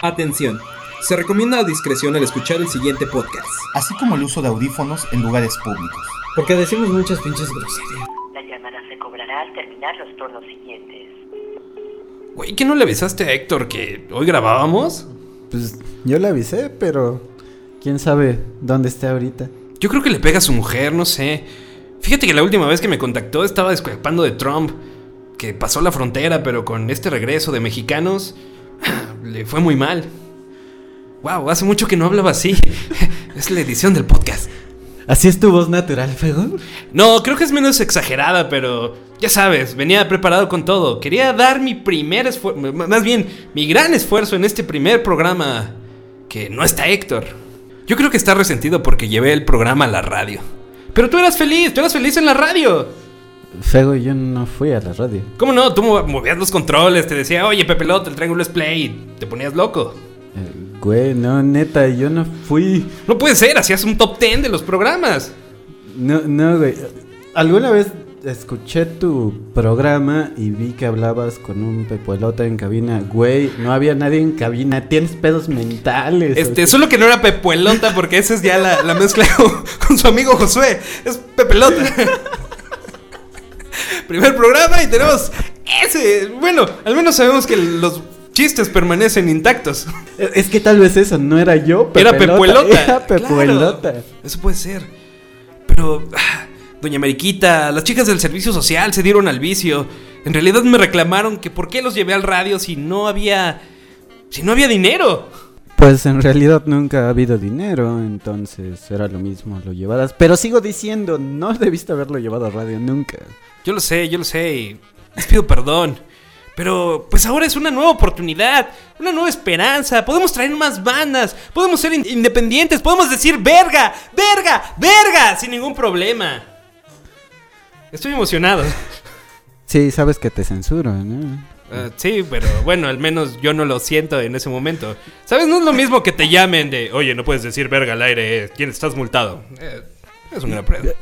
Atención. Se recomienda a discreción al escuchar el siguiente podcast. así como el uso de audífonos en lugares públicos. Porque decimos muchas pinches groserías. La llamada se cobrará al terminar los turnos siguientes. Güey, ¿qué no le avisaste a Héctor que hoy grabábamos? Pues yo le avisé, pero quién sabe dónde esté ahorita. Yo creo que le pega a su mujer, no sé. Fíjate que la última vez que me contactó estaba descuepando de Trump, que pasó la frontera, pero con este regreso de mexicanos le fue muy mal. Wow, hace mucho que no hablaba así. Es la edición del podcast. ¿Así es tu voz natural, Fego? No, creo que es menos exagerada, pero ya sabes, venía preparado con todo. Quería dar mi primer esfuerzo, más bien, mi gran esfuerzo en este primer programa que no está Héctor. Yo creo que está resentido porque llevé el programa a la radio. Pero tú eras feliz, tú eras feliz en la radio. Fego, yo no fui a la radio. ¿Cómo no? Tú mo- movías los controles, te decía, oye, Pepelote, el triángulo es play, y te ponías loco. Eh, güey, no, neta, yo no fui. No puede ser, hacías un top 10 de los programas. No, no, güey. Alguna vez escuché tu programa y vi que hablabas con un pepuelota en cabina. Güey, no había nadie en cabina. Tienes pedos mentales. Este, solo que no era Pepuelota, porque esa es ya la, la mezcla con, con su amigo Josué. Es Pepelota. Primer programa y tenemos ese. Bueno, al menos sabemos que los chistes permanecen intactos. Es que tal vez eso no era yo. Era Pepuelota. Era pepuelota. Claro, eso puede ser. Pero, ah, doña Mariquita, las chicas del servicio social se dieron al vicio. En realidad me reclamaron que por qué los llevé al radio si no había. si no había dinero. Pues en realidad nunca ha habido dinero, entonces era lo mismo, lo llevadas. Pero sigo diciendo, no debiste haberlo llevado a radio nunca. Yo lo sé, yo lo sé y les pido perdón. Pero pues ahora es una nueva oportunidad, una nueva esperanza. Podemos traer más bandas, podemos ser in- independientes, podemos decir verga, verga, verga, sin ningún problema. Estoy emocionado. Sí, sabes que te censuro, ¿no? Ah, sí, pero bueno, al menos yo no lo siento en ese momento. ¿Sabes? No es lo mismo que te llamen de, oye, no puedes decir verga al aire, eh, ¿quién estás multado? Eh, es un gran pedo.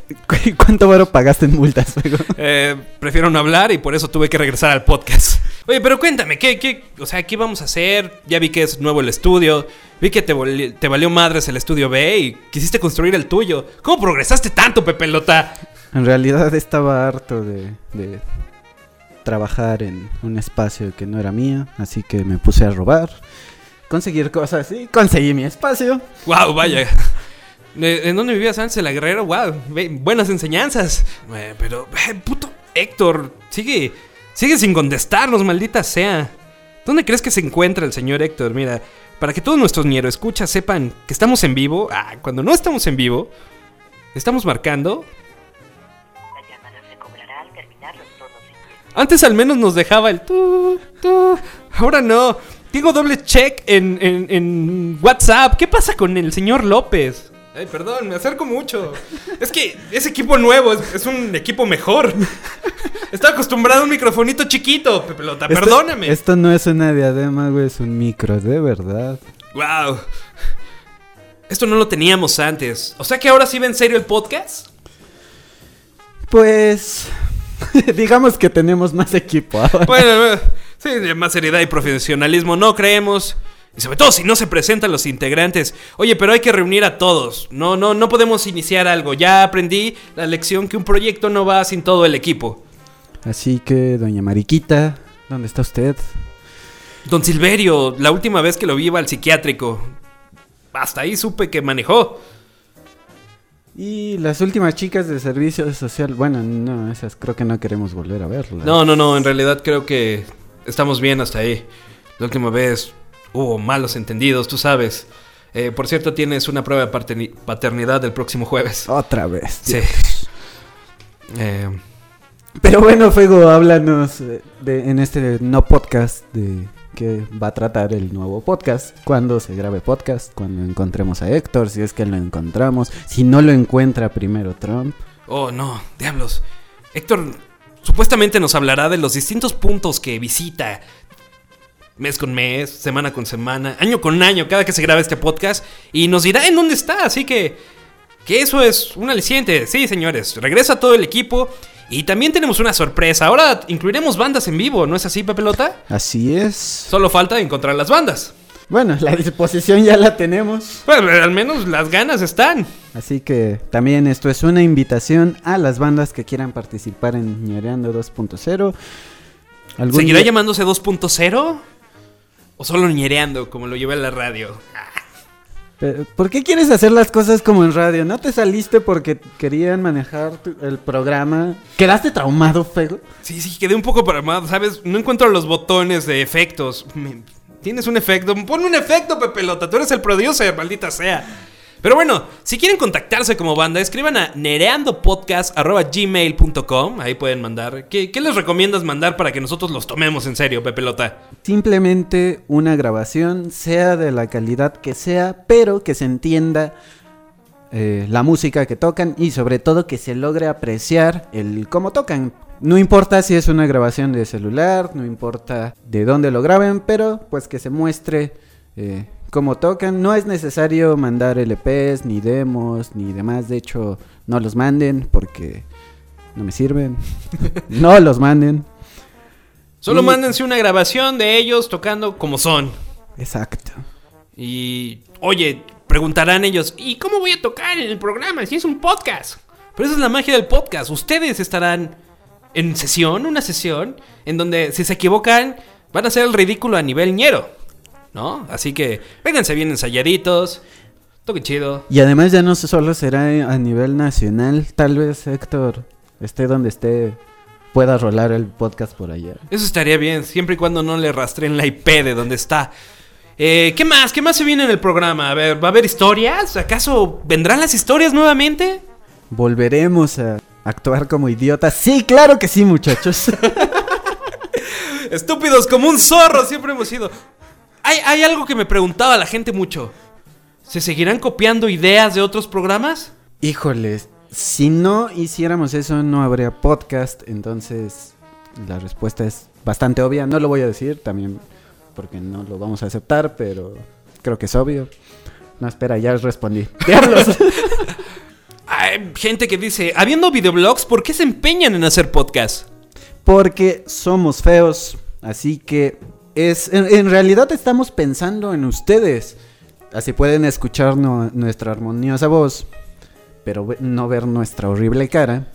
¿Cuánto varo pagaste en multas? Eh, prefiero no hablar y por eso tuve que regresar al podcast. Oye, pero cuéntame, ¿qué, qué, o sea, ¿qué vamos a hacer? Ya vi que es nuevo el estudio, vi que te, vali- te valió madres el estudio B y quisiste construir el tuyo. ¿Cómo progresaste tanto, Pepelota? En realidad estaba harto de, de trabajar en un espacio que no era mío, así que me puse a robar, conseguir cosas y conseguí mi espacio. Wow, vaya. ¿De- ¿En dónde vivías antes la Guerrero? Wow, buenas enseñanzas. Eh, pero, eh, puto Héctor, sigue, sigue sin contestarnos, maldita sea. ¿Dónde crees que se encuentra el señor Héctor? Mira, para que todos nuestros ñero escuchas sepan que estamos en vivo, ah, cuando no estamos en vivo, estamos marcando. Antes al menos nos dejaba el tu, tu. Ahora no. Tengo doble check en, en- en WhatsApp. ¿Qué pasa con el señor López? Ay, perdón, me acerco mucho. Es que ese equipo nuevo es, es un equipo mejor. Estaba acostumbrado a un microfonito chiquito, Pepelota. Esto- Perdóname. Esto no es una diadema, güey, es un micro, de verdad. Wow. Esto no lo teníamos antes. O sea que ahora sí va en serio el podcast. Pues digamos que tenemos más equipo ahora. Bueno, eh, sí, más seriedad y profesionalismo no creemos. Y sobre todo si no se presentan los integrantes. Oye, pero hay que reunir a todos. No, no, no podemos iniciar algo. Ya aprendí la lección que un proyecto no va sin todo el equipo. Así que, doña Mariquita, ¿dónde está usted? Don Silverio, la última vez que lo vi iba al psiquiátrico. Hasta ahí supe que manejó. Y las últimas chicas de servicio social, bueno, no, esas creo que no queremos volver a verlas. No, no, no, en realidad creo que estamos bien hasta ahí. La última vez hubo malos entendidos, tú sabes. Eh, por cierto, tienes una prueba de paterni- paternidad el próximo jueves. Otra vez. Sí. Eh, Pero bueno, Fuego, háblanos eh, de, en este no podcast de qué va a tratar el nuevo podcast, cuándo se grabe podcast, cuando encontremos a Héctor, si es que lo encontramos, si no lo encuentra primero Trump. oh, no, diablos. Héctor supuestamente nos hablará de los distintos puntos que visita mes con mes, semana con semana, año con año, cada que se grabe este podcast, y nos dirá en dónde está, así que, que eso es un aliciente. Sí, señores, regresa todo el equipo. Y también tenemos una sorpresa. Ahora incluiremos bandas en vivo, ¿no es así, Pepelota? Así es. Solo falta encontrar las bandas. Bueno, la disposición ya la tenemos. Bueno, al menos las ganas están. Así que también esto es una invitación a las bandas que quieran participar en Ñereando 2.0. Algún ¿Seguirá día- llamándose 2.0? ¿O solo ñereando, como lo lleva en la radio? ¿Por qué quieres hacer las cosas como en radio? ¿No te saliste porque querían manejar el programa? ¿Quedaste traumado, Fego? Sí, sí, quedé un poco paramado, ¿sabes? No encuentro los botones de efectos. ¿Tienes un efecto? Pon un efecto, Pepelota. Tú eres el producer, maldita sea. Pero bueno, si quieren contactarse como banda, escriban a nereandopodcast.gmail.com. Ahí pueden mandar. ¿Qué, ¿Qué les recomiendas mandar para que nosotros los tomemos en serio, Pepelota? Simplemente una grabación, sea de la calidad que sea, pero que se entienda eh, la música que tocan y sobre todo que se logre apreciar el cómo tocan. No importa si es una grabación de celular, no importa de dónde lo graben, pero pues que se muestre eh, cómo tocan. No es necesario mandar LPs, ni demos, ni demás. De hecho, no los manden porque no me sirven. no los manden. Solo Y- mándense una grabación de ellos tocando como son. Exacto. Y, oye, preguntarán ellos, ¿y cómo voy a tocar en el programa si es un podcast? Pero esa es la magia del podcast. Ustedes estarán en sesión, una sesión, en donde si se equivocan, van a hacer el ridículo a nivel ñero. ¿No? Así que, vénganse bien ensayaditos, toquen chido. Y además ya no solo será a nivel nacional, tal vez Héctor esté donde esté, pueda rolar el podcast por allá. Eso estaría bien, siempre y cuando no le rastreen la IP de donde está. Eh, ¿Qué más? ¿Qué más se viene en el programa? A ver, ¿va a haber historias? ¿Acaso vendrán las historias nuevamente? ¿Volveremos a actuar como idiotas? Sí, claro que sí, muchachos. Estúpidos como un zorro, siempre hemos sido. Hay, hay algo que me preguntaba la gente mucho. ¿Se seguirán copiando ideas de otros programas? Híjoles, si no hiciéramos eso no habría podcast, entonces la respuesta es bastante obvia. No lo voy a decir también porque no lo vamos a aceptar, pero creo que es obvio. No, espera, ya respondí. ¡Diablos! Hay gente que dice, habiendo videoblogs, ¿por qué se empeñan en hacer podcast? Porque somos feos. Así que es. En, realidad estamos pensando en ustedes. Así pueden escuchar nuestra armoniosa voz. Pero no ver nuestra horrible cara.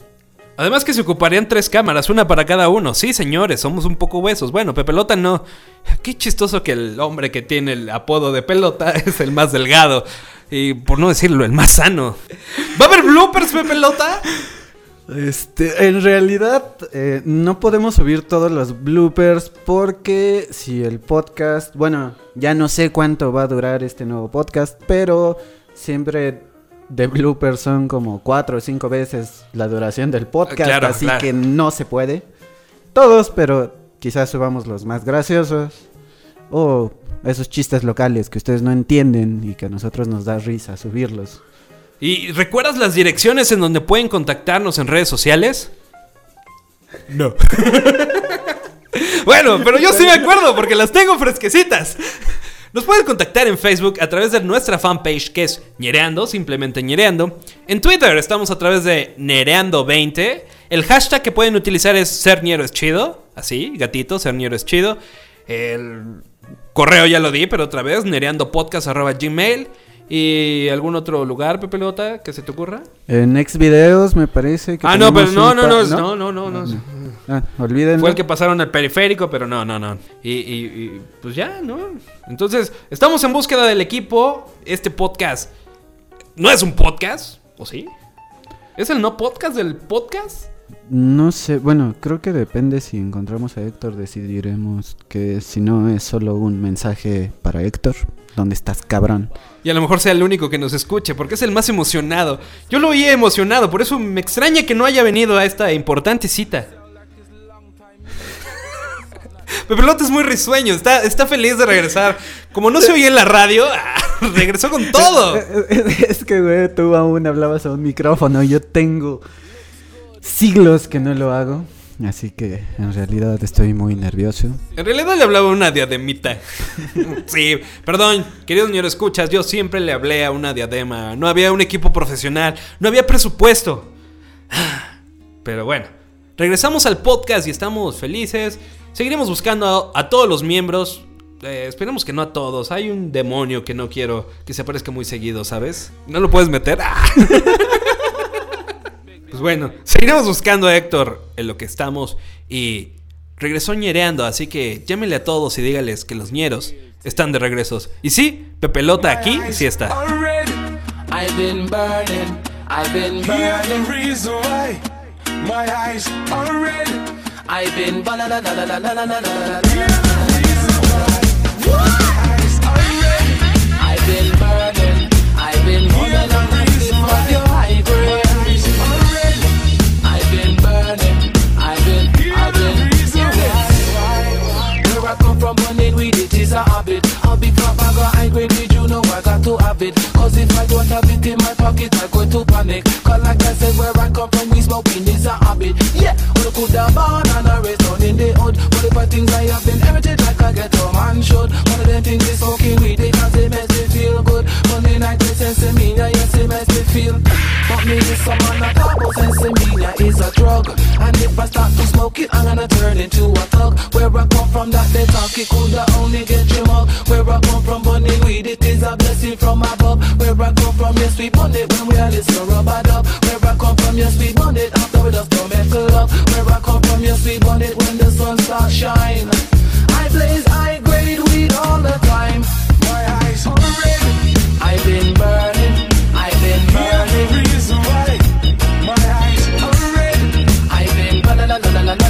Además que se ocuparían tres cámaras, una para cada uno. Sí, señores, somos un poco huesos. Bueno, Pepelota no. Qué chistoso que el hombre que tiene el apodo de pelota es el más delgado. Y por no decirlo, el más sano. ¿Va a haber bloopers, Pepelota? Este, en realidad eh, no podemos subir todos los bloopers porque si el podcast, bueno, ya no sé cuánto va a durar este nuevo podcast, pero siempre de bloopers son como cuatro o cinco veces la duración del podcast, Claro, así claro. que no se puede. Todos, pero quizás subamos los más graciosos o esos chistes locales que ustedes no entienden y que a nosotros nos da risa subirlos. ¿Y recuerdas las direcciones en donde pueden contactarnos en redes sociales? No. bueno, pero yo sí me acuerdo porque las tengo fresquecitas. Nos pueden contactar en Facebook a través de nuestra fanpage que es Ñereando, simplemente Ñereando. En Twitter estamos a través de Nereando20. El hashtag que pueden utilizar es Ser Ñero es chido. Así, gatito, Ser Ñero es chido. El correo ya lo di, pero otra vez, nereandopodcast.gmail. ¿Y algún otro lugar, Pepe Lota, que se te ocurra? En Next Videos me parece que Ah, no, pero no, no, pa- no, no, no, no, no. Ah, olvídenlo. Fue el que pasaron al periférico, pero no, no, no. Y, y- y, pues ya, ¿no? Entonces, estamos en búsqueda del equipo. Este podcast no es un podcast, ¿o sí? ¿Es el no podcast del podcast? No sé, bueno, creo que depende si encontramos a Héctor, decidiremos que si no es solo un mensaje para Héctor. ¿Dónde estás, cabrón? Y a lo mejor sea el único que nos escuche, porque es el más emocionado. Yo lo oí emocionado, por eso me extraña que no haya venido a esta importante cita. Pepelota es muy risueño, está, está feliz de regresar. Como no se oía en la radio, regresó con todo. es que, güey, tú aún hablabas a un micrófono. Yo tengo siglos que no lo hago. Así que en realidad estoy muy nervioso. En realidad le hablaba a una diademita. sí, perdón, querido señor escuchas, yo siempre le hablé a una diadema. No había un equipo profesional, no había presupuesto. Pero bueno, regresamos al podcast y estamos felices. Seguiremos buscando a, todos los miembros. eh, esperemos que no a todos. Hay un demonio que no quiero que se aparezca muy seguido, ¿sabes? ¿No lo puedes meter? Bueno, seguiremos buscando a Héctor en lo que estamos y regresó ñereando, así que llámenle a todos y dígales que los ñeros están de regresos. Y sí, Pepelota aquí sí está. Already, I've been burning, I've been hear the burning, reason why my eyes are red. I've been is a habit. I'll be got high grade with you, know I got to have it. Cause if I don't have it in my pocket, I go to panic. Cause like I said, where I come from, we smoking is a habit. Yeah, we could have born and a raised down in the hood. But if I things I have been heritage like I get a man should. One of them things is smoking weed, they cause it makes me feel good. Money night, this sense me, yeah, yes, it makes me feel. But me is someone that about sense me, yeah, is a drug. I start to smoke it, I'm gonna turn into a thug. Where I come from, that they talk, it coulda only get you mug. Where I come from, bunny weed, it is a blessing from above. Where I come from, yes, we bun it when we are listen rubber dub. Where I come from, yes, we bun it after we just don't love. Where I come from, yes, we bun it when the sun starts shine. I blaze high grade weed all the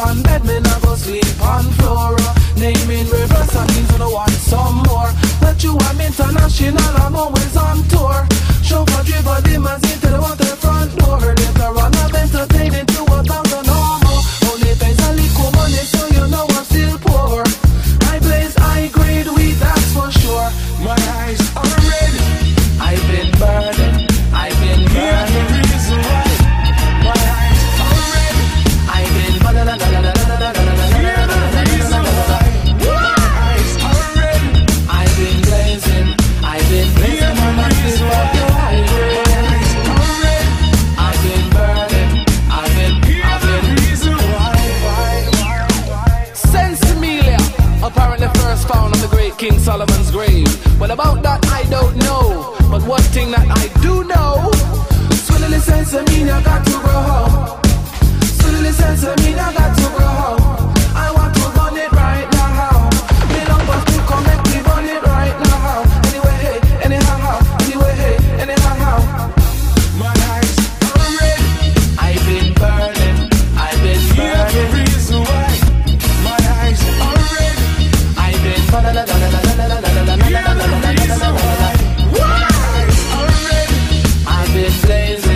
on bed, me nah go sleep on floor. Naming rivers that means I want some more. That you am international, I'm always on tour. Show Chauffeur, driver, I into the waterfront door. I've been blazing.